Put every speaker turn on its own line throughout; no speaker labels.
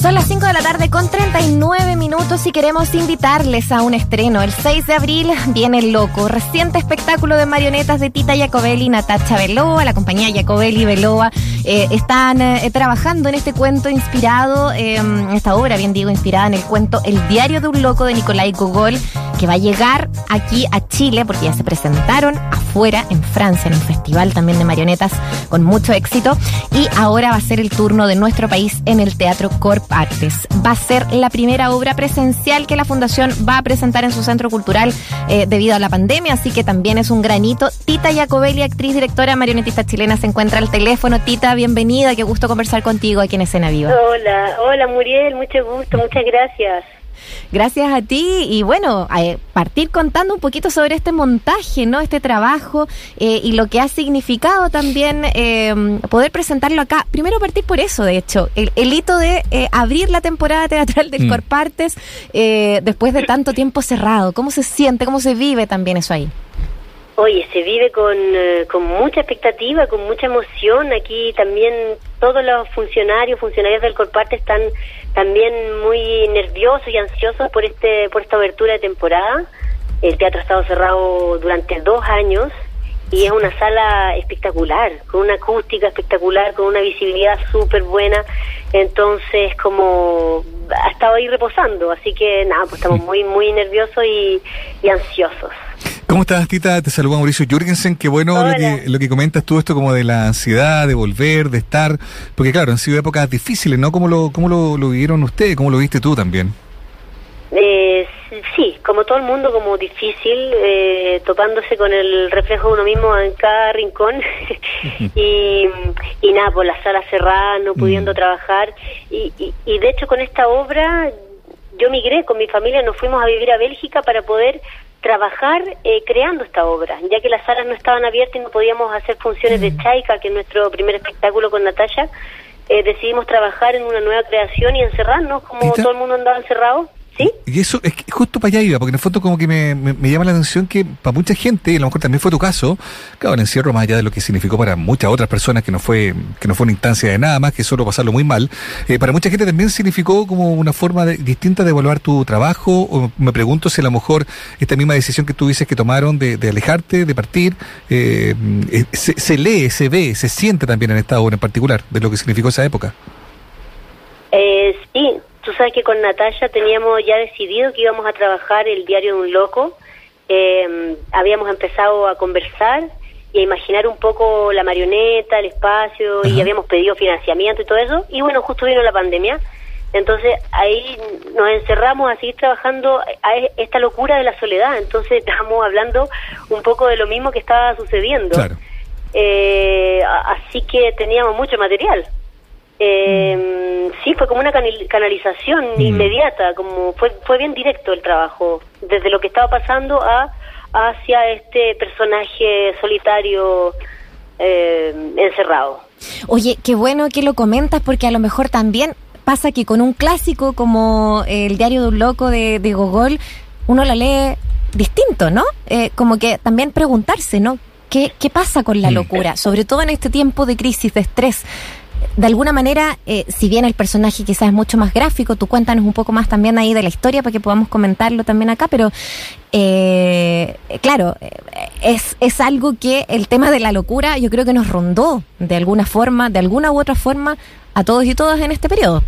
Son las 5 de la tarde con 39 minutos y queremos invitarles a un estreno. El 6 de abril viene El Loco, reciente espectáculo de marionetas de Tita Jacobelli y Natacha Veloa. La compañía Jacobelli Veloa eh, están eh, trabajando en este cuento inspirado, eh, esta obra, bien digo, inspirada en el cuento El diario de un loco de Nicolai Gogol, que va a llegar aquí a Chile porque ya se presentaron afuera en Francia en un festival también de marionetas con mucho éxito y ahora va a ser el turno de nuestro país en el Teatro Corp Artes. Va a ser la primera obra presencial que la Fundación va a presentar en su centro cultural eh, debido a la pandemia, así que también es un granito. Tita Jacobelli, actriz, directora, marionetista chilena, se encuentra al teléfono. Tita, bienvenida, qué gusto conversar contigo aquí en Escena Viva.
Hola, hola Muriel, mucho gusto, muchas gracias.
Gracias a ti y bueno, a partir contando un poquito sobre este montaje, ¿no? Este trabajo eh, y lo que ha significado también eh, poder presentarlo acá. Primero partir por eso, de hecho, el, el hito de eh, abrir la temporada teatral del
Mm.
Corpartes eh, después de tanto tiempo cerrado. ¿Cómo se siente, cómo se vive también eso ahí?
Oye, se vive con, eh, con mucha expectativa, con mucha emoción. Aquí también todos los funcionarios, funcionarios del Corparte están también muy nerviosos y ansiosos por este por esta abertura de temporada. El teatro ha estado cerrado durante dos años y es una sala espectacular, con una acústica espectacular, con una visibilidad súper buena. Entonces, como ha estado ahí reposando, así que nada, pues estamos muy, muy nerviosos y, y ansiosos.
¿Cómo estás, Tita? Te saluda Mauricio Jürgensen. Qué bueno lo que, lo que comentas tú, esto como de la ansiedad, de volver, de estar. Porque claro, han sido épocas difíciles, ¿no? ¿Cómo lo, cómo lo, lo vivieron ustedes? ¿Cómo lo viste tú también?
Eh, sí, como todo el mundo, como difícil, eh, topándose con el reflejo de uno mismo en cada rincón y, y nada, por la sala cerrada, no pudiendo
Mm.
trabajar. Y, y, y de hecho con esta obra yo migré con mi familia, nos fuimos a vivir a Bélgica para poder trabajar eh, creando esta obra, ya que las salas no estaban abiertas y no podíamos hacer funciones de Chaika, que es nuestro primer espectáculo con Natalia. Eh, decidimos trabajar en una nueva creación y encerrarnos, como todo el mundo andaba encerrado. ¿Sí?
Y eso es que justo para allá iba, porque en el fondo como que me, me- me llama la atención que para mucha gente, y a lo mejor también fue tu caso, claro, el encierro más allá de lo que significó para muchas otras personas que no fue que no fue una instancia de nada más que solo pasarlo muy mal, eh, para mucha gente también significó como una forma de- distinta de evaluar tu trabajo, o me pregunto si a lo mejor esta misma decisión que tú dices que tomaron de, de alejarte, de partir, eh, eh, se, se lee, se ve, se siente también en esta obra en particular, de lo que significó esa época.
Eh, sí, tú sabes que con Natalia teníamos ya decidido que íbamos a trabajar el diario de un loco. Eh, habíamos empezado a conversar y a imaginar un poco la marioneta, el espacio, y habíamos pedido financiamiento y todo eso. Y bueno, justo vino la pandemia. Entonces ahí nos encerramos a seguir trabajando a e- esta locura de la soledad. Entonces estábamos hablando un poco de lo mismo que estaba sucediendo.
Claro.
Eh, así que teníamos mucho material. Eh, Sí, fue como una canalización
Mm.
inmediata, como fue fue bien directo el trabajo, desde lo que estaba pasando a hacia este personaje solitario eh, encerrado.
Oye, qué bueno que lo comentas porque a lo mejor también pasa que con un clásico como El diario de un loco de, de Gogol, uno lo lee distinto, ¿no? Eh, como que también preguntarse, ¿no? ¿Qué, ¿Qué pasa con la
Mm.
locura? Sobre todo en este tiempo de crisis, de estrés. De alguna manera, eh, si bien el personaje quizás es mucho más gráfico, tú cuéntanos un poco más también ahí de la historia para que podamos comentarlo también acá, pero eh, claro, eh, es, es algo que el tema de la locura yo creo que nos rondó de alguna forma, de alguna u otra forma, a todos y todas en este periodo.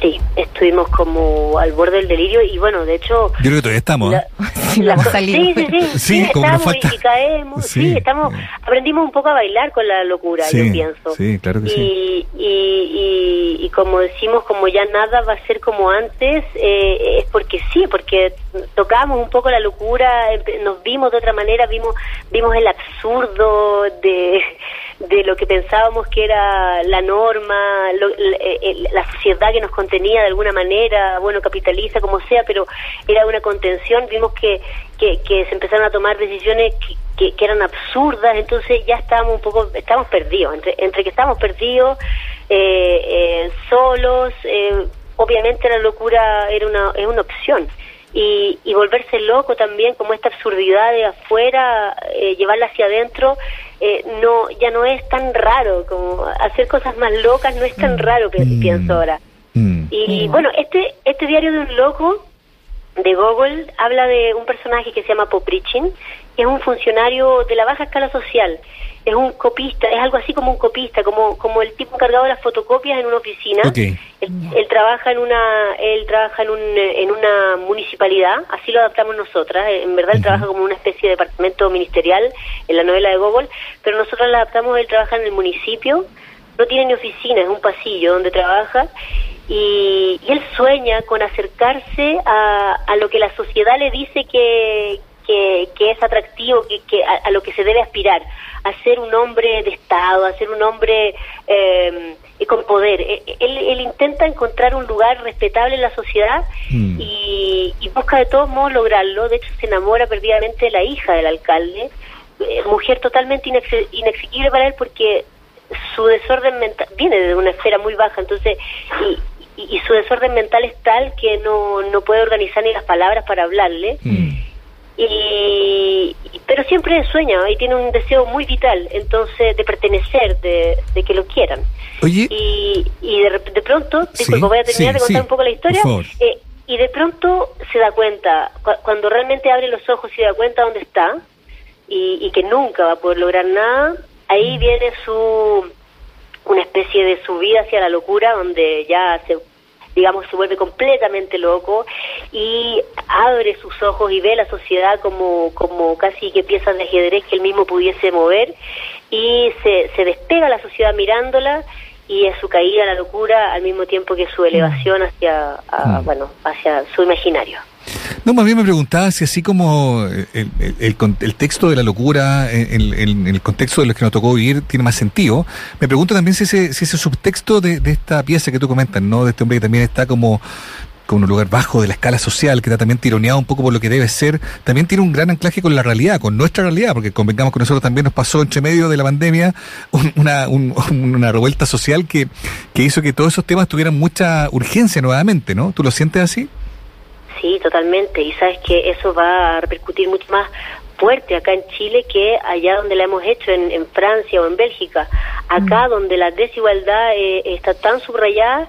Sí, estuvimos como al borde del delirio y bueno, de hecho...
Yo creo que todavía estamos, ¿eh?
la-
Sí, salir.
sí, sí, sí,
Sí, como nos
estamos y-
falta-
y, caemos, sí,
Sí.
estamos, aprendimos un poco a bailar con la locura,
Sí,
yo pienso.
sí, claro que
y,
sí.
Y, y, y como decimos, como ya nada va a ser como antes, eh, es porque sí, porque tocamos un poco la locura, nos vimos de otra manera, vimos vimos el absurdo de, de lo que pensábamos que era la norma, lo- la, eh, la sociedad que nos contenía de alguna manera, bueno, capitaliza, como sea, pero era una contención, vimos que, que, que se empezaron a tomar decisiones que, que, que eran absurdas, entonces ya estábamos un poco, estábamos perdidos, entre, entre que estábamos perdidos, eh, eh, solos, eh, obviamente la locura era una, es una opción. Y, y volverse loco también, como esta absurdidad de afuera, eh, llevarla hacia adentro, eh, no ya no es tan raro, como hacer cosas más locas no es tan raro, pi-
Mm.
pienso ahora. Mm. Y bueno, este, este diario de un loco de Google habla de un personaje que se llama Poprichin, que es un funcionario de la baja escala social. Es un copista, es algo así como un copista, como como el tipo encargado de las fotocopias en una oficina. Él, trabaja en una él trabaja en un en una municipalidad, así lo adaptamos nosotras. En verdad él trabaja como una especie de departamento ministerial en la novela de Google, pero nosotros la adaptamos. Él trabaja en el municipio, no tiene ni oficina, es un pasillo donde trabaja y, él sueña con acercarse a, a, lo que la sociedad le dice que, que, es atractivo, que, que a, lo que se debe aspirar, a ser un hombre de Estado, a ser un hombre eh, con poder. E, él, él, intenta encontrar un lugar respetable en la sociedad mm. y, busca de todos modos lograrlo. De hecho, se enamora perdidamente de la hija del alcalde, eh, mujer totalmente inexequible para él porque su desorden mental viene de una esfera muy baja, entonces, y, y, su desorden mental es tal que no, no puede organizar ni las palabras para hablarle. Mm. Y, pero siempre sueña y tiene un deseo muy vital, entonces, de pertenecer, de, que lo quieran. Y, y de, de pronto, voy a terminar de contar un poco la historia. Eh, y de pronto se da cuenta, cuando realmente abre los ojos y se da cuenta dónde está y, y que nunca va a poder lograr nada, ahí mm. viene su una especie de subida hacia la locura donde ya se digamos se vuelve completamente loco y abre sus ojos y ve la sociedad como como casi que piezas de ajedrez que él mismo pudiese mover y se, se despega la sociedad mirándola y es su caída a la locura al mismo tiempo que su mm. elevación hacia mm. bueno hacia su imaginario
no, más bien me preguntaba si así como el, el, texto de la locura en, el contexto de lo que nos tocó vivir tiene más sentido, me pregunto también si ese, si ese subtexto de, esta pieza que tú comentas, ¿no? De este hombre que también está como con un lugar bajo de la escala social, que está también tironeado un poco por lo que debe ser, también tiene un gran anclaje con la realidad, con nuestra realidad, porque convengamos con nosotros también nos pasó entre medio de la pandemia una, una revuelta social que, que hizo que todos esos temas tuvieran mucha urgencia nuevamente, ¿no? ¿Tú lo sientes así?
Sí, totalmente. Y sabes que eso va a repercutir mucho más fuerte acá en Chile que allá donde la hemos hecho, en, Francia o en Bélgica. Acá mm. donde la desigualdad eh, está tan subrayada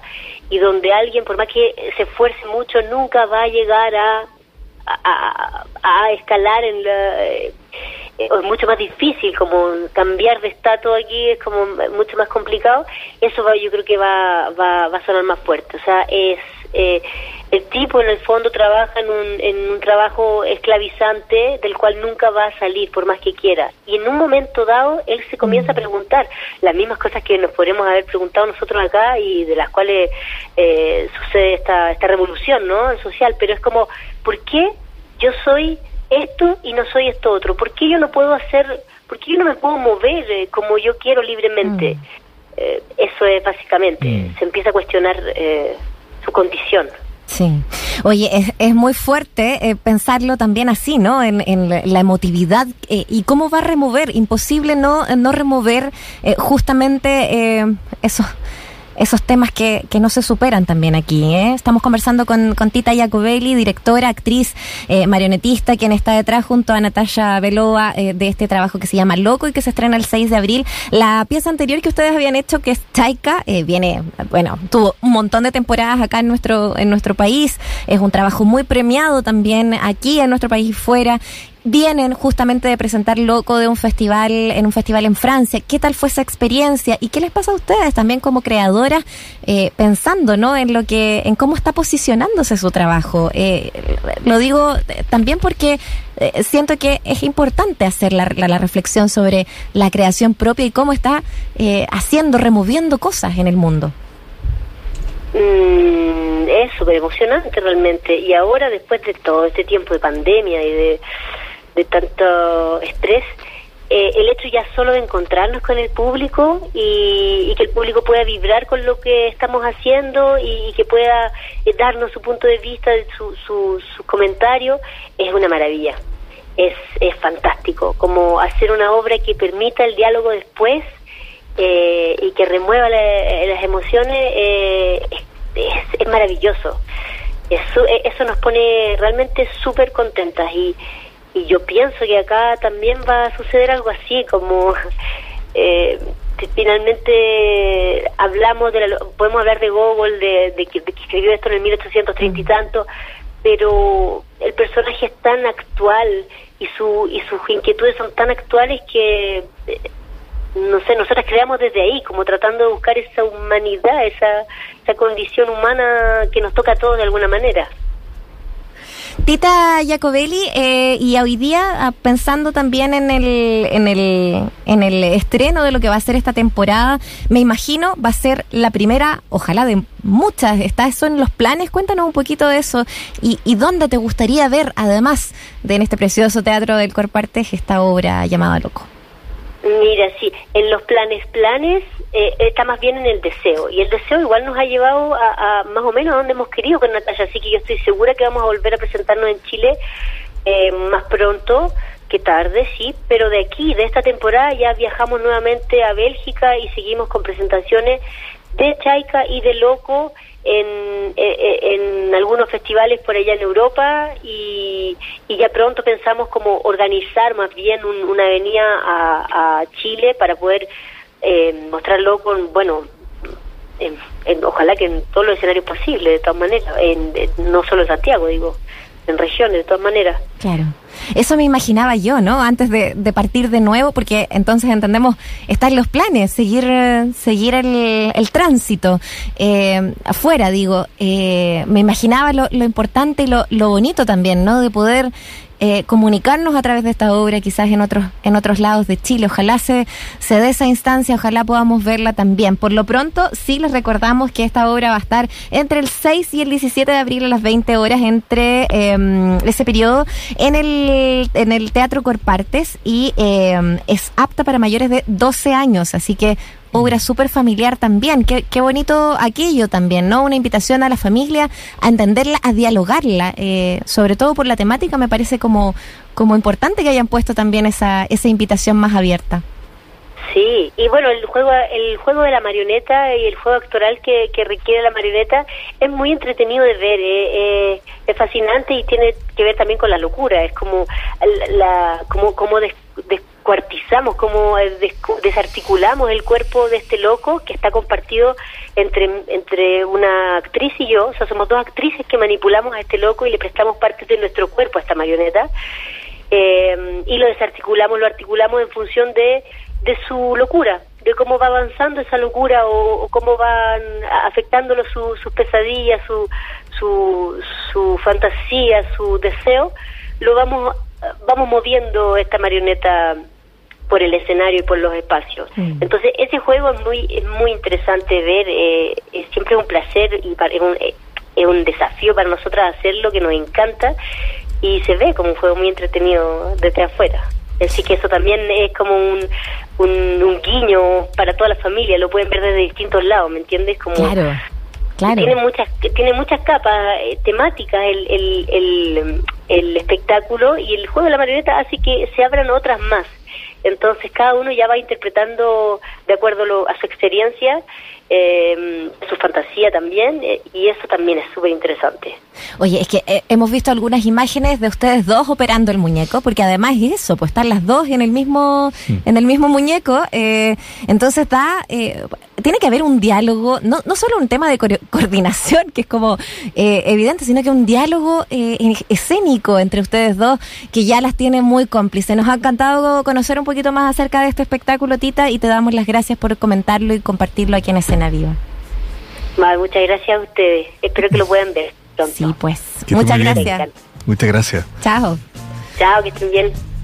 y donde alguien, por más que se esfuerce mucho, nunca va a llegar a, a, escalar en la... Eh, es mucho más difícil, como cambiar de estatus aquí es como mucho más complicado, eso va, yo creo que va, va, va a sonar más fuerte. O sea, es eh, el tipo en el fondo trabaja en un, en un trabajo esclavizante del cual nunca va a salir por más que quiera. Y en un momento dado él se comienza a mm. preguntar las mismas cosas que nos podríamos haber preguntado nosotros acá y de las cuales eh, sucede esta, esta revolución ¿no? social. Pero es como, ¿por qué yo soy esto y no soy esto otro? ¿Por qué yo no puedo hacer, por qué yo no me puedo mover eh, como yo quiero libremente? Mm. Eh, eso es básicamente, mm. se empieza a cuestionar eh, su condición.
Sí. Oye, es, muy fuerte eh, pensarlo también así, ¿no? En, la emotividad eh, y cómo va a remover. Imposible no, no remover eh, justamente eso esos temas que, que no se superan también aquí. ¿eh? Estamos conversando con, con Tita Jacobelli, directora, actriz, eh, marionetista, quien está detrás junto a Natasha Veloa eh, de este trabajo que se llama Loco y que se estrena el 6 de abril. La pieza anterior que ustedes habían hecho, que es Chaika, eh, viene, bueno, tuvo un montón de temporadas acá en nuestro, en nuestro país. Es un trabajo muy premiado también aquí en nuestro país y fuera vienen justamente de presentar Loco de un festival, en un festival en Francia. ¿Qué tal fue esa experiencia? ¿Y qué les pasa a ustedes también como creadoras, eh, pensando, ¿no? En lo que, en cómo está posicionándose su trabajo. Eh, lo digo eh, también porque siento que es importante hacer la, la, reflexión sobre la creación propia y cómo está haciendo, removiendo cosas en el mundo.
Mm, es súper emocionante realmente. Y ahora, después de todo este tiempo de pandemia y de de tanto estrés, eh, el hecho ya solo de encontrarnos con el público y, que el público pueda vibrar con lo que estamos haciendo y, que pueda eh, darnos su punto de vista, su, su, comentario, es una maravilla. Es, es fantástico, como hacer una obra que permita el diálogo después eh, y que remueva las emociones es, es, maravilloso. Eso, eso nos pone realmente súper contentas y, y yo pienso que acá también va a suceder algo así, como eh, finalmente hablamos de la, podemos hablar de Gogol, de, de, que, escribió esto en el 1830 y tanto, pero el personaje es tan actual y, su, y sus inquietudes son tan actuales que, eh, no sé, nosotras creamos desde ahí, como tratando de buscar esa humanidad, esa, esa condición humana que nos toca a todos de alguna manera.
Tita Jacobelli, eh, y hoy día ah, pensando también en el, en, el, en el estreno de lo que va a ser esta temporada, me imagino va a ser la primera, ojalá de muchas, ¿está eso en los planes? Cuéntanos un poquito de eso y, y dónde te gustaría ver, además de en este precioso teatro del Corpartes, esta obra llamada Loco.
Mira, sí, en los planes, planes, eh, está más bien en el deseo. Y el deseo igual nos ha llevado a, más o menos a donde hemos querido con Natalia. Así que yo estoy segura que vamos a volver a presentarnos en Chile eh, más pronto que tarde, sí. Pero de aquí, de esta temporada, ya viajamos nuevamente a Bélgica y seguimos con presentaciones de Chaika y de Loco en, eh, eh, en, algunos festivales por allá en Europa y, ya pronto pensamos como organizar más bien una avenida a, Chile para poder eh, mostrarlo con, bueno, ojalá que en todos los escenarios posibles, de todas maneras, en, no solo en Santiago, digo en regiones, de todas maneras.
Claro. Eso me imaginaba yo, ¿no? Antes de, partir de nuevo, porque entonces entendemos, están los planes, seguir, seguir el, el tránsito eh, afuera, digo. Eh, me imaginaba lo, lo importante y lo, lo bonito también, ¿no? De poder eh, comunicarnos a través de esta obra, quizás en otros, en otros lados de Chile. Ojalá se, se dé esa instancia, ojalá podamos verla también. Por lo pronto, sí les recordamos que esta obra va a estar entre el 6 y el 17 de abril a las 20 horas, entre em, ese periodo, en el, en el Teatro Corpartes y em, es apta para mayores de 12 años. Así que obra súper familiar también. Qué, qué, bonito aquello también, ¿no? Una invitación a la familia a entenderla, a dialogarla, eh, sobre todo por la temática, me parece como, como importante que hayan puesto también esa, esa invitación más abierta.
Sí, y bueno, el juego, el juego de la marioneta y el juego actoral que, requiere la marioneta es muy entretenido de ver, eh, eh, es fascinante y tiene que ver también con la locura, es como la, como, como descuartizamos, como desarticulamos el cuerpo de este loco que está compartido entre, entre una actriz y yo, o sea, somos dos actrices que manipulamos a este loco y le prestamos parte de nuestro cuerpo a esta marioneta. Eh, y lo desarticulamos, lo articulamos en función de de su locura, de cómo va avanzando esa locura o, cómo van afectándolo sus pesadillas, su, su, su fantasía, su deseo, lo vamos, vamos moviendo esta marioneta por el escenario y por los espacios. Mm. Entonces, ese juego es muy es muy interesante ver, eh, es siempre un placer y es, un, es un desafío para nosotras hacerlo, que nos encanta, y se ve como un juego muy entretenido desde afuera. Así que eso también es como un, un, guiño para toda la familia, lo pueden ver desde distintos lados, ¿me entiendes? Como
claro, claro.
Tiene muchas, tiene muchas capas eh, temáticas el, el, el, el espectáculo y el juego de la marioneta hace que se abran otras más. Entonces cada uno ya va interpretando de acuerdo a su experiencia eh, su fantasía también, eh, y eso también es súper interesante.
Oye, es que eh, hemos visto algunas imágenes de ustedes dos operando el muñeco, porque además es eso, pues están las dos en el mismo, en el mismo muñeco, eh, entonces da, tiene que haber un diálogo, no, no solo un tema de coordinación, que es como evidente, sino que un diálogo escénico entre ustedes dos, que ya las tiene muy cómplices. Nos ha encantado conocer un poquito más acerca de este espectáculo, Tita, y te damos las gracias por comentarlo y compartirlo aquí en escena viva.
muchas gracias a ustedes. Espero que lo puedan ver pronto.
Sí, pues. muchas gracias.
Muchas gracias.
Chao.
Chao, que estén bien.